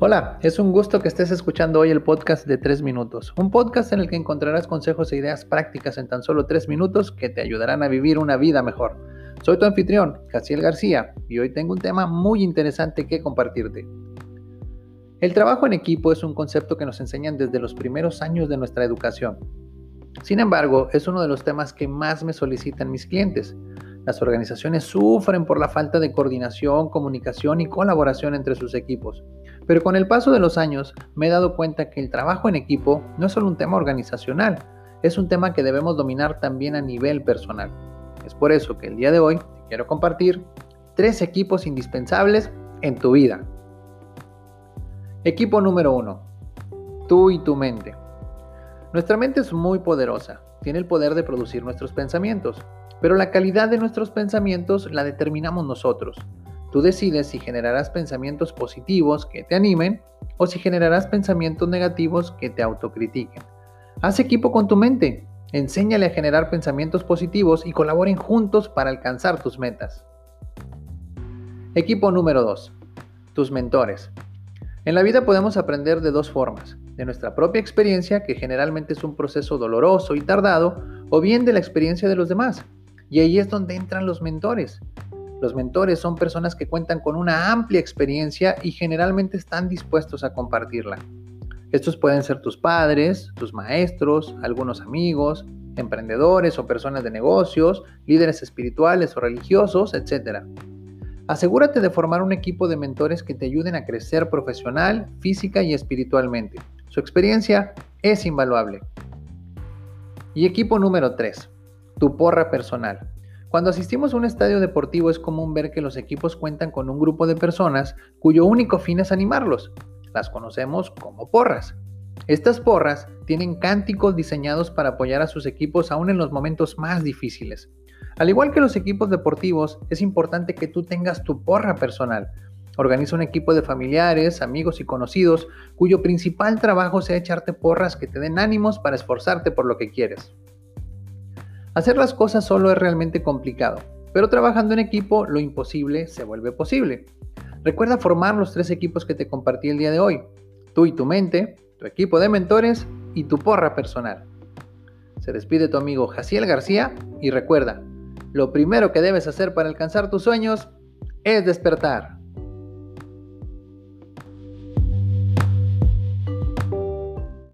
Hola, es un gusto que estés escuchando hoy el podcast de 3 minutos, un podcast en el que encontrarás consejos e ideas prácticas en tan solo 3 minutos que te ayudarán a vivir una vida mejor. Soy tu anfitrión, Casiel García, y hoy tengo un tema muy interesante que compartirte. El trabajo en equipo es un concepto que nos enseñan desde los primeros años de nuestra educación. Sin embargo, es uno de los temas que más me solicitan mis clientes. Las organizaciones sufren por la falta de coordinación, comunicación y colaboración entre sus equipos. Pero con el paso de los años me he dado cuenta que el trabajo en equipo no es solo un tema organizacional, es un tema que debemos dominar también a nivel personal. Es por eso que el día de hoy te quiero compartir tres equipos indispensables en tu vida. Equipo número uno, tú y tu mente. Nuestra mente es muy poderosa, tiene el poder de producir nuestros pensamientos, pero la calidad de nuestros pensamientos la determinamos nosotros. Tú decides si generarás pensamientos positivos que te animen o si generarás pensamientos negativos que te autocritiquen. Haz equipo con tu mente, enséñale a generar pensamientos positivos y colaboren juntos para alcanzar tus metas. Equipo número 2. Tus mentores. En la vida podemos aprender de dos formas, de nuestra propia experiencia, que generalmente es un proceso doloroso y tardado, o bien de la experiencia de los demás. Y ahí es donde entran los mentores. Los mentores son personas que cuentan con una amplia experiencia y generalmente están dispuestos a compartirla. Estos pueden ser tus padres, tus maestros, algunos amigos, emprendedores o personas de negocios, líderes espirituales o religiosos, etc. Asegúrate de formar un equipo de mentores que te ayuden a crecer profesional, física y espiritualmente. Su experiencia es invaluable. Y equipo número 3, tu porra personal. Cuando asistimos a un estadio deportivo es común ver que los equipos cuentan con un grupo de personas cuyo único fin es animarlos. Las conocemos como porras. Estas porras tienen cánticos diseñados para apoyar a sus equipos aún en los momentos más difíciles. Al igual que los equipos deportivos, es importante que tú tengas tu porra personal. Organiza un equipo de familiares, amigos y conocidos cuyo principal trabajo sea echarte porras que te den ánimos para esforzarte por lo que quieres. Hacer las cosas solo es realmente complicado, pero trabajando en equipo lo imposible se vuelve posible. Recuerda formar los tres equipos que te compartí el día de hoy, tú y tu mente, tu equipo de mentores y tu porra personal. Se despide tu amigo Jaciel García y recuerda, lo primero que debes hacer para alcanzar tus sueños es despertar.